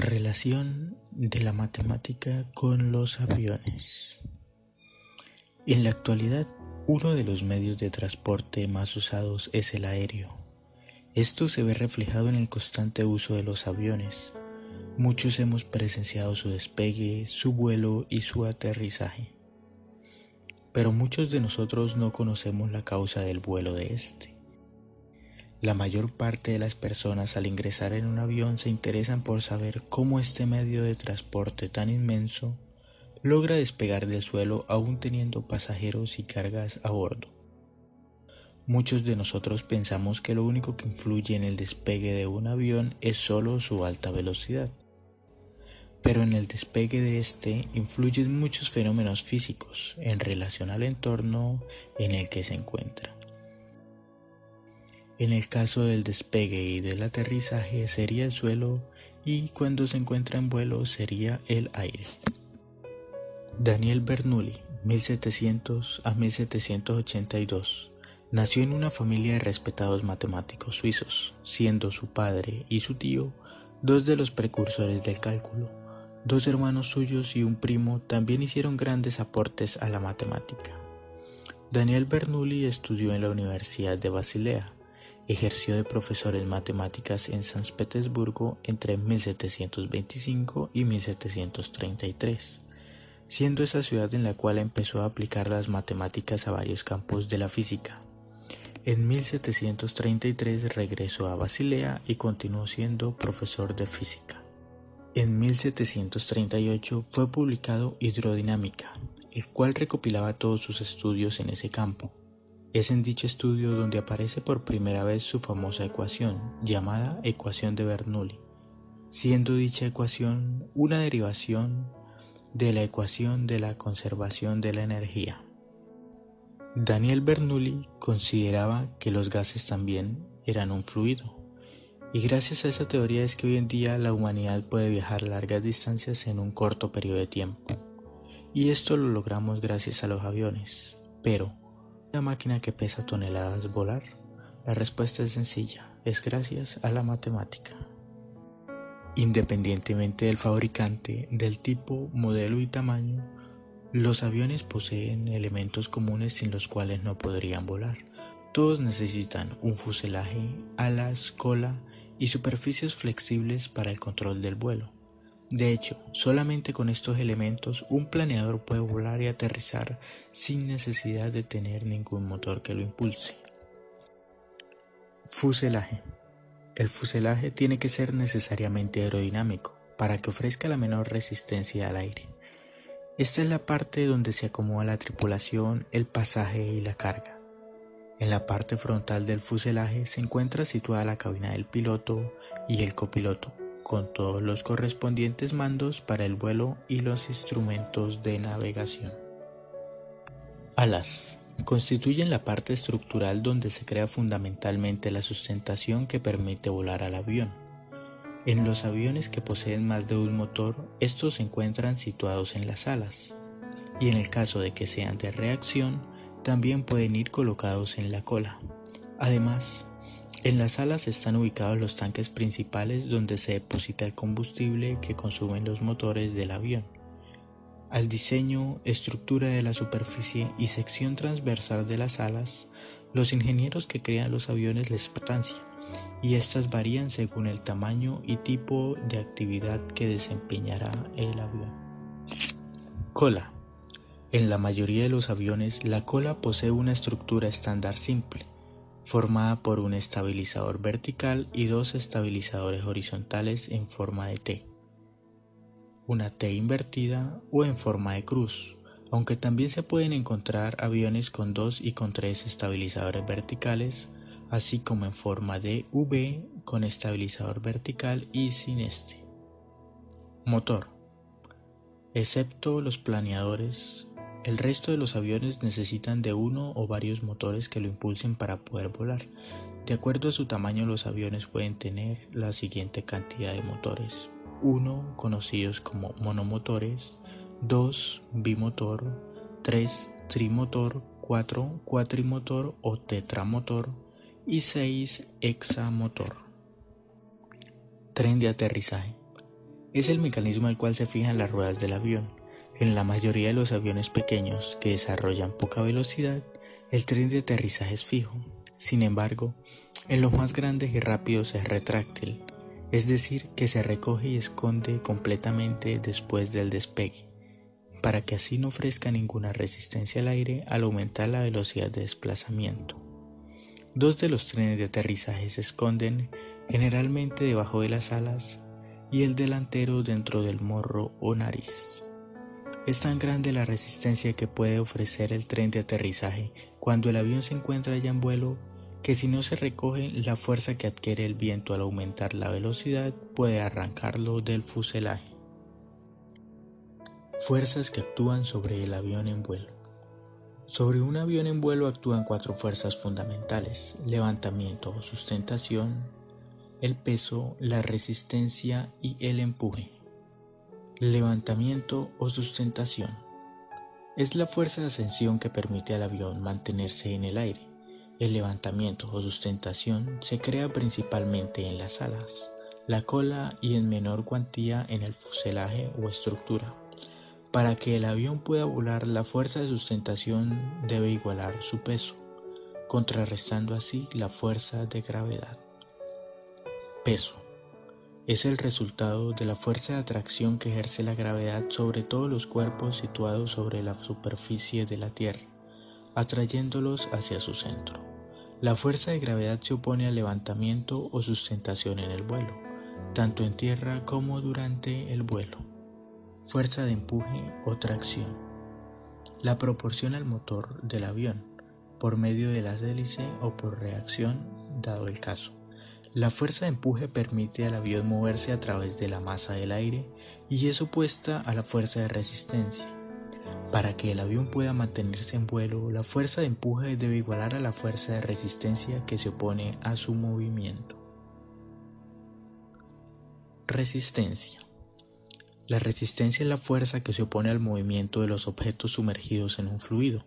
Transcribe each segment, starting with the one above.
Relación de la matemática con los aviones. En la actualidad, uno de los medios de transporte más usados es el aéreo. Esto se ve reflejado en el constante uso de los aviones. Muchos hemos presenciado su despegue, su vuelo y su aterrizaje. Pero muchos de nosotros no conocemos la causa del vuelo de este. La mayor parte de las personas al ingresar en un avión se interesan por saber cómo este medio de transporte tan inmenso logra despegar del suelo aún teniendo pasajeros y cargas a bordo. Muchos de nosotros pensamos que lo único que influye en el despegue de un avión es solo su alta velocidad. Pero en el despegue de este influyen muchos fenómenos físicos en relación al entorno en el que se encuentra. En el caso del despegue y del aterrizaje sería el suelo y cuando se encuentra en vuelo sería el aire. Daniel Bernoulli, 1700 a 1782, nació en una familia de respetados matemáticos suizos, siendo su padre y su tío dos de los precursores del cálculo. Dos hermanos suyos y un primo también hicieron grandes aportes a la matemática. Daniel Bernoulli estudió en la Universidad de Basilea, Ejerció de profesor en matemáticas en San Petersburgo entre 1725 y 1733, siendo esa ciudad en la cual empezó a aplicar las matemáticas a varios campos de la física. En 1733 regresó a Basilea y continuó siendo profesor de física. En 1738 fue publicado Hidrodinámica, el cual recopilaba todos sus estudios en ese campo. Es en dicho estudio donde aparece por primera vez su famosa ecuación, llamada ecuación de Bernoulli, siendo dicha ecuación una derivación de la ecuación de la conservación de la energía. Daniel Bernoulli consideraba que los gases también eran un fluido, y gracias a esa teoría es que hoy en día la humanidad puede viajar largas distancias en un corto periodo de tiempo. Y esto lo logramos gracias a los aviones. Pero, una máquina que pesa toneladas volar? La respuesta es sencilla, es gracias a la matemática. Independientemente del fabricante, del tipo, modelo y tamaño, los aviones poseen elementos comunes sin los cuales no podrían volar. Todos necesitan un fuselaje, alas, cola y superficies flexibles para el control del vuelo. De hecho, solamente con estos elementos un planeador puede volar y aterrizar sin necesidad de tener ningún motor que lo impulse. Fuselaje. El fuselaje tiene que ser necesariamente aerodinámico para que ofrezca la menor resistencia al aire. Esta es la parte donde se acomoda la tripulación, el pasaje y la carga. En la parte frontal del fuselaje se encuentra situada la cabina del piloto y el copiloto, con todos los correspondientes mandos para el vuelo y los instrumentos de navegación. Alas constituyen la parte estructural donde se crea fundamentalmente la sustentación que permite volar al avión. En los aviones que poseen más de un motor, estos se encuentran situados en las alas, y en el caso de que sean de reacción, también pueden ir colocados en la cola. Además, en las alas están ubicados los tanques principales donde se deposita el combustible que consumen los motores del avión. Al diseño, estructura de la superficie y sección transversal de las alas, los ingenieros que crean los aviones les importancia, y estas varían según el tamaño y tipo de actividad que desempeñará el avión. Cola. En la mayoría de los aviones, la cola posee una estructura estándar simple, formada por un estabilizador vertical y dos estabilizadores horizontales en forma de T, una T invertida o en forma de cruz, aunque también se pueden encontrar aviones con dos y con tres estabilizadores verticales, así como en forma de V con estabilizador vertical y sin este. Motor. Excepto los planeadores, el resto de los aviones necesitan de uno o varios motores que lo impulsen para poder volar. De acuerdo a su tamaño los aviones pueden tener la siguiente cantidad de motores. 1 conocidos como monomotores, 2 bimotor, 3 trimotor, 4 cuatrimotor o tetramotor y 6 hexamotor. Tren de aterrizaje. es el mecanismo al cual se fijan las ruedas del avión. En la mayoría de los aviones pequeños que desarrollan poca velocidad, el tren de aterrizaje es fijo. Sin embargo, en los más grandes y rápidos es retráctil, es decir, que se recoge y esconde completamente después del despegue, para que así no ofrezca ninguna resistencia al aire al aumentar la velocidad de desplazamiento. Dos de los trenes de aterrizaje se esconden generalmente debajo de las alas y el delantero dentro del morro o nariz. Es tan grande la resistencia que puede ofrecer el tren de aterrizaje cuando el avión se encuentra ya en vuelo que si no se recoge la fuerza que adquiere el viento al aumentar la velocidad puede arrancarlo del fuselaje. Fuerzas que actúan sobre el avión en vuelo. Sobre un avión en vuelo actúan cuatro fuerzas fundamentales, levantamiento o sustentación, el peso, la resistencia y el empuje. Levantamiento o sustentación. Es la fuerza de ascensión que permite al avión mantenerse en el aire. El levantamiento o sustentación se crea principalmente en las alas, la cola y en menor cuantía en el fuselaje o estructura. Para que el avión pueda volar, la fuerza de sustentación debe igualar su peso, contrarrestando así la fuerza de gravedad. Peso. Es el resultado de la fuerza de atracción que ejerce la gravedad sobre todos los cuerpos situados sobre la superficie de la Tierra, atrayéndolos hacia su centro. La fuerza de gravedad se opone al levantamiento o sustentación en el vuelo, tanto en tierra como durante el vuelo. Fuerza de empuje o tracción. La proporciona el motor del avión, por medio de las hélices o por reacción, dado el caso. La fuerza de empuje permite al avión moverse a través de la masa del aire y es opuesta a la fuerza de resistencia. Para que el avión pueda mantenerse en vuelo, la fuerza de empuje debe igualar a la fuerza de resistencia que se opone a su movimiento. Resistencia. La resistencia es la fuerza que se opone al movimiento de los objetos sumergidos en un fluido.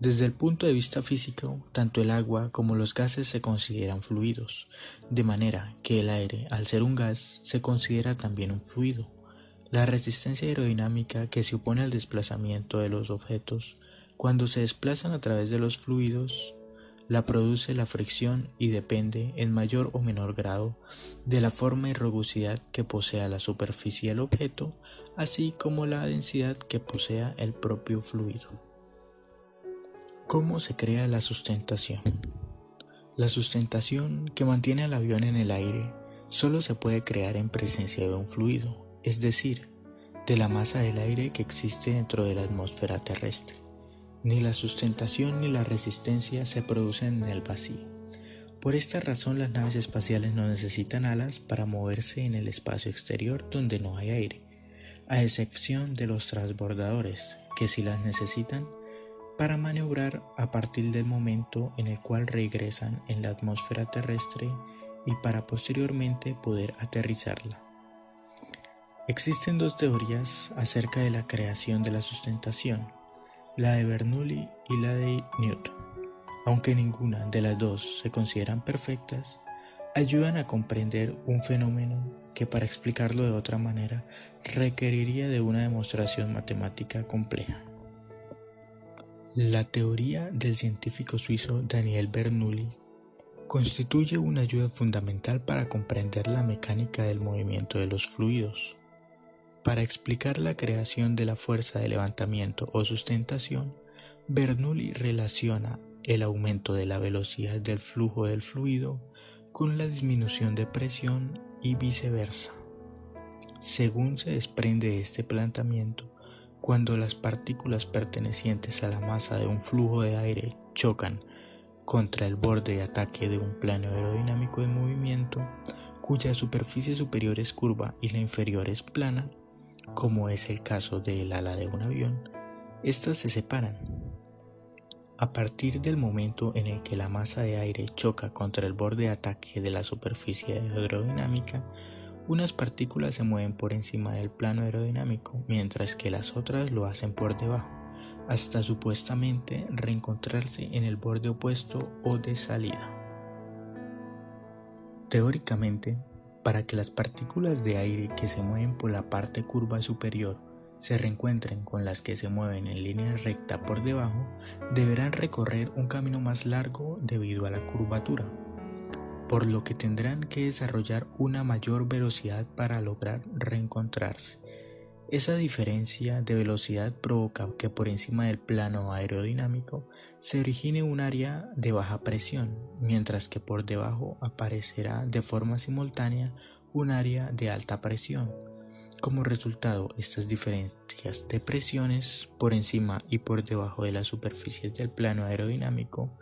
Desde el punto de vista físico, tanto el agua como los gases se consideran fluidos, de manera que el aire, al ser un gas, se considera también un fluido. La resistencia aerodinámica que se opone al desplazamiento de los objetos cuando se desplazan a través de los fluidos la produce la fricción y depende en mayor o menor grado de la forma y rugosidad que posea la superficie del objeto, así como la densidad que posea el propio fluido. ¿Cómo se crea la sustentación? La sustentación que mantiene al avión en el aire solo se puede crear en presencia de un fluido, es decir, de la masa del aire que existe dentro de la atmósfera terrestre. Ni la sustentación ni la resistencia se producen en el vacío. Por esta razón las naves espaciales no necesitan alas para moverse en el espacio exterior donde no hay aire, a excepción de los transbordadores, que si las necesitan para maniobrar a partir del momento en el cual regresan en la atmósfera terrestre y para posteriormente poder aterrizarla. Existen dos teorías acerca de la creación de la sustentación, la de Bernoulli y la de Newton. Aunque ninguna de las dos se consideran perfectas, ayudan a comprender un fenómeno que para explicarlo de otra manera requeriría de una demostración matemática compleja. La teoría del científico suizo Daniel Bernoulli constituye una ayuda fundamental para comprender la mecánica del movimiento de los fluidos. Para explicar la creación de la fuerza de levantamiento o sustentación, Bernoulli relaciona el aumento de la velocidad del flujo del fluido con la disminución de presión y viceversa. Según se desprende de este planteamiento, cuando las partículas pertenecientes a la masa de un flujo de aire chocan contra el borde de ataque de un plano aerodinámico en movimiento, cuya superficie superior es curva y la inferior es plana, como es el caso del ala de un avión, estas se separan. A partir del momento en el que la masa de aire choca contra el borde de ataque de la superficie aerodinámica, unas partículas se mueven por encima del plano aerodinámico, mientras que las otras lo hacen por debajo, hasta supuestamente reencontrarse en el borde opuesto o de salida. Teóricamente, Para que las partículas de aire que se mueven por la parte curva superior se reencuentren con las que se mueven en línea recta por debajo, deberán recorrer un camino más largo debido a la curvatura, por lo que tendrán que desarrollar una mayor velocidad para lograr reencontrarse. Esa diferencia de velocidad provoca que por encima del plano aerodinámico se origine un área de baja presión, mientras que por debajo aparecerá de forma simultánea un área de alta presión. Como resultado, estas diferencias de presiones por encima y por debajo de las superficies del plano aerodinámico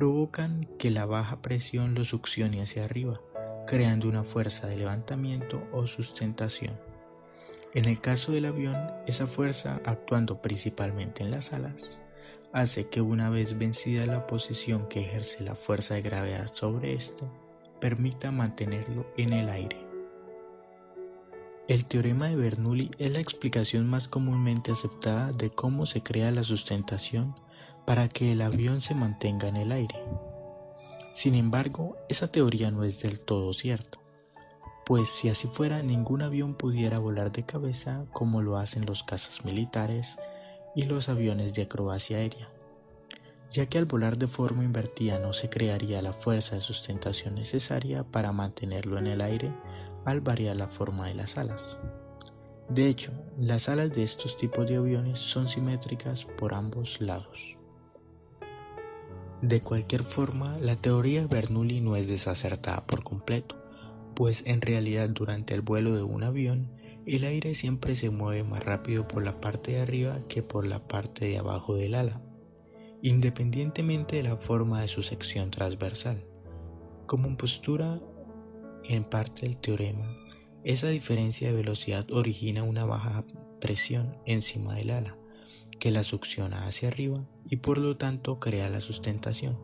provocan que la baja presión lo succione hacia arriba, creando una fuerza de levantamiento o sustentación. En el caso del avión, esa fuerza, actuando principalmente en las alas, hace que una vez vencida la posición que ejerce la fuerza de gravedad sobre éste, permita mantenerlo en el aire. El teorema de Bernoulli es la explicación más comúnmente aceptada de cómo se crea la sustentación para que el avión se mantenga en el aire. Sin embargo, esa teoría no es del todo cierta pues si así fuera ningún avión pudiera volar de cabeza como lo hacen los cazas militares y los aviones de acrobacia aérea, ya que al volar de forma invertida no se crearía la fuerza de sustentación necesaria para mantenerlo en el aire al variar la forma de las alas. De hecho, las alas de estos tipos de aviones son simétricas por ambos lados. De cualquier forma, la teoría Bernoulli no es desacertada por completo pues en realidad durante el vuelo de un avión el aire siempre se mueve más rápido por la parte de arriba que por la parte de abajo del ala, independientemente de la forma de su sección transversal. Como postura en parte del teorema, esa diferencia de velocidad origina una baja presión encima del ala, que la succiona hacia arriba y por lo tanto crea la sustentación.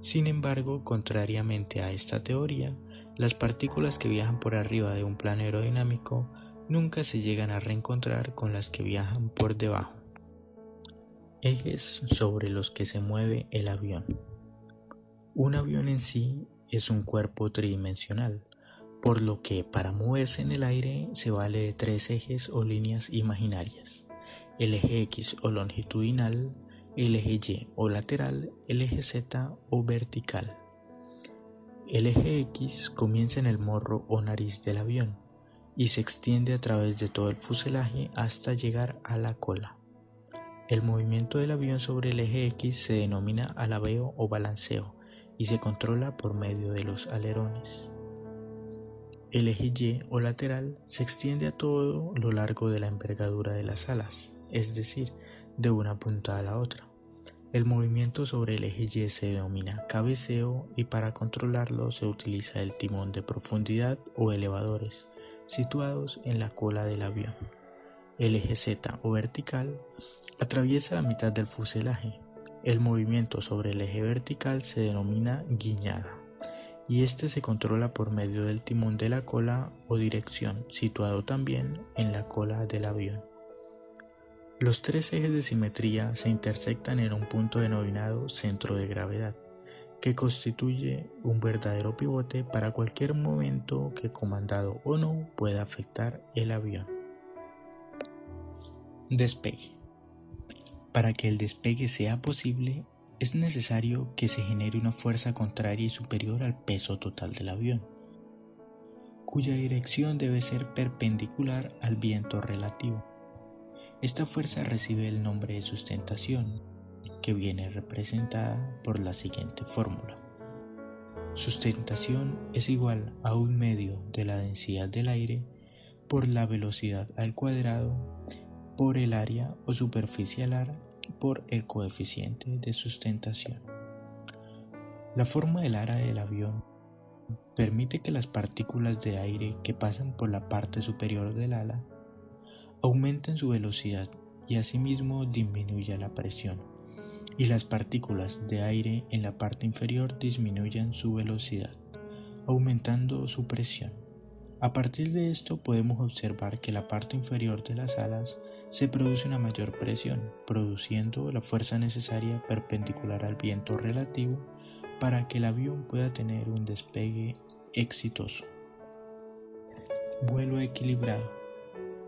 Sin embargo, contrariamente a esta teoría, las partículas que viajan por arriba de un plano aerodinámico nunca se llegan a reencontrar con las que viajan por debajo. Ejes sobre los que se mueve el avión. Un avión en sí es un cuerpo tridimensional, por lo que para moverse en el aire se vale de tres ejes o líneas imaginarias, el eje X o longitudinal, el eje Y o lateral, el eje Z o vertical. El eje X comienza en el morro o nariz del avión y se extiende a través de todo el fuselaje hasta llegar a la cola. El movimiento del avión sobre el eje X se denomina alabeo o balanceo y se controla por medio de los alerones. El eje Y o lateral se extiende a todo lo largo de la envergadura de las alas, es decir, de una punta a la otra. El movimiento sobre el eje Y se denomina cabeceo y para controlarlo se utiliza el timón de profundidad o elevadores situados en la cola del avión. El eje Z o vertical atraviesa la mitad del fuselaje. El movimiento sobre el eje vertical se denomina guiñada y este se controla por medio del timón de la cola o dirección situado también en la cola del avión. Los tres ejes de simetría se intersectan en un punto denominado centro de gravedad, que constituye un verdadero pivote para cualquier momento que comandado o no pueda afectar el avión. Despegue. Para que el despegue sea posible, es necesario que se genere una fuerza contraria y superior al peso total del avión, cuya dirección debe ser perpendicular al viento relativo. Esta fuerza recibe el nombre de sustentación, que viene representada por la siguiente fórmula. Sustentación es igual a un medio de la densidad del aire por la velocidad al cuadrado por el área o superficie alar por el coeficiente de sustentación. La forma del ara del avión permite que las partículas de aire que pasan por la parte superior del ala aumenten su velocidad y asimismo disminuya la presión, y las partículas de aire en la parte inferior disminuyan su velocidad, aumentando su presión. A partir de esto podemos observar que la parte inferior de las alas se produce una mayor presión, produciendo la fuerza necesaria perpendicular al viento relativo para que el avión pueda tener un despegue exitoso. Vuelo equilibrado.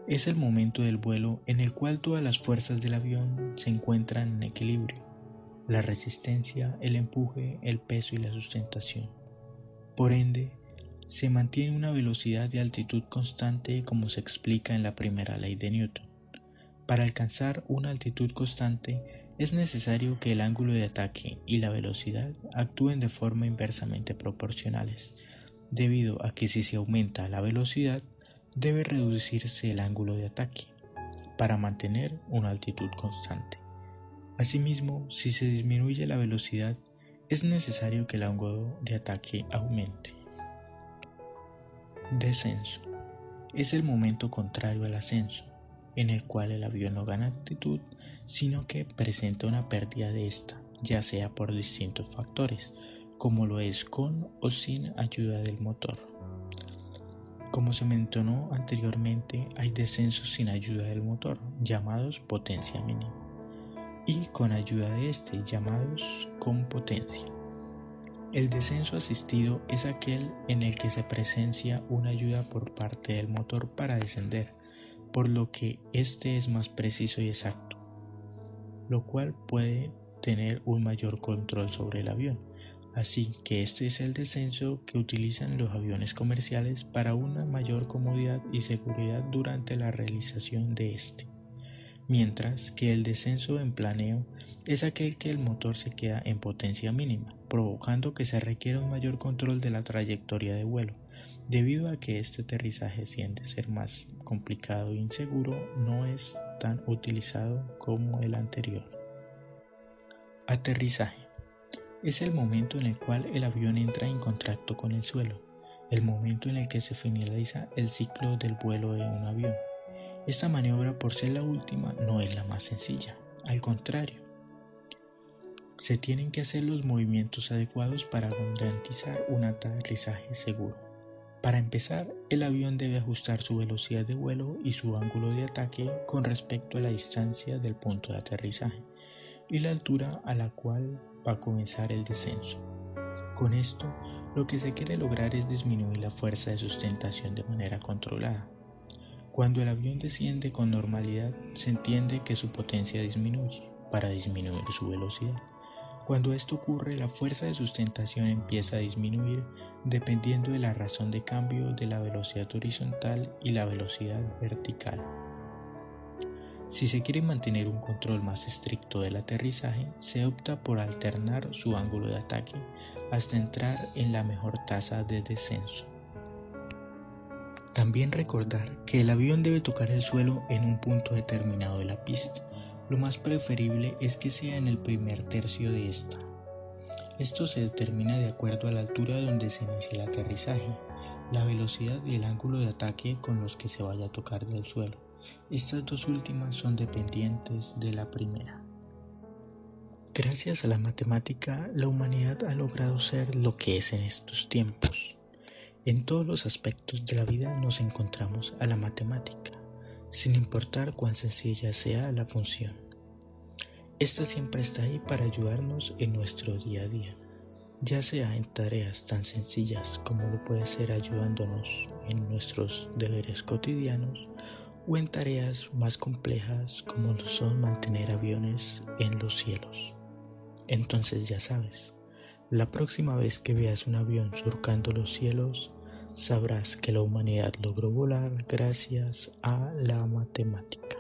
Es el momento del vuelo en el cual todas las fuerzas del avión se encuentran en equilibrio. La resistencia, el empuje, el peso y la sustentación. Por ende, se mantiene una velocidad de altitud constante como se explica en la primera ley de Newton. Para alcanzar una altitud constante es necesario que el ángulo de ataque y la velocidad actúen de forma inversamente proporcionales, debido a que si se aumenta la velocidad, debe reducirse el ángulo de ataque para mantener una altitud constante. Asimismo, si se disminuye la velocidad, es necesario que el ángulo de ataque aumente. Descenso. Es el momento contrario al ascenso, en el cual el avión no gana altitud, sino que presenta una pérdida de esta, ya sea por distintos factores, como lo es con o sin ayuda del motor. Como se mencionó anteriormente, hay descensos sin ayuda del motor, llamados potencia mínima, y con ayuda de este, llamados con potencia. El descenso asistido es aquel en el que se presencia una ayuda por parte del motor para descender, por lo que este es más preciso y exacto, lo cual puede tener un mayor control sobre el avión. Así que este es el descenso que utilizan los aviones comerciales para una mayor comodidad y seguridad durante la realización de este. Mientras que el descenso en planeo es aquel que el motor se queda en potencia mínima, provocando que se requiera un mayor control de la trayectoria de vuelo. Debido a que este aterrizaje tiende a ser más complicado e inseguro, no es tan utilizado como el anterior. Aterrizaje. Es el momento en el cual el avión entra en contacto con el suelo, el momento en el que se finaliza el ciclo del vuelo de un avión. Esta maniobra, por ser la última, no es la más sencilla. Al contrario, se tienen que hacer los movimientos adecuados para garantizar un aterrizaje seguro. Para empezar, el avión debe ajustar su velocidad de vuelo y su ángulo de ataque con respecto a la distancia del punto de aterrizaje y la altura a la cual va a comenzar el descenso. Con esto, lo que se quiere lograr es disminuir la fuerza de sustentación de manera controlada. Cuando el avión desciende con normalidad, se entiende que su potencia disminuye para disminuir su velocidad. Cuando esto ocurre, la fuerza de sustentación empieza a disminuir dependiendo de la razón de cambio de la velocidad horizontal y la velocidad vertical. Si se quiere mantener un control más estricto del aterrizaje, se opta por alternar su ángulo de ataque hasta entrar en la mejor tasa de descenso. También recordar que el avión debe tocar el suelo en un punto determinado de la pista lo más preferible es que sea en el primer tercio de esta. Esto se determina de acuerdo a la altura donde se inicia el aterrizaje, la velocidad y el ángulo de ataque con los que se vaya a tocar del suelo. Estas dos últimas son dependientes de la primera. Gracias a la matemática, la humanidad ha logrado ser lo que es en estos tiempos. En todos los aspectos de la vida nos encontramos a la matemática, sin importar cuán sencilla sea la función. Esta siempre está ahí para ayudarnos en nuestro día a día, ya sea en tareas tan sencillas como lo puede ser ayudándonos en nuestros deberes cotidianos o en tareas más complejas como lo son mantener aviones en los cielos. Entonces ya sabes, la próxima vez que veas un avión surcando los cielos, sabrás que la humanidad logró volar gracias a la matemática.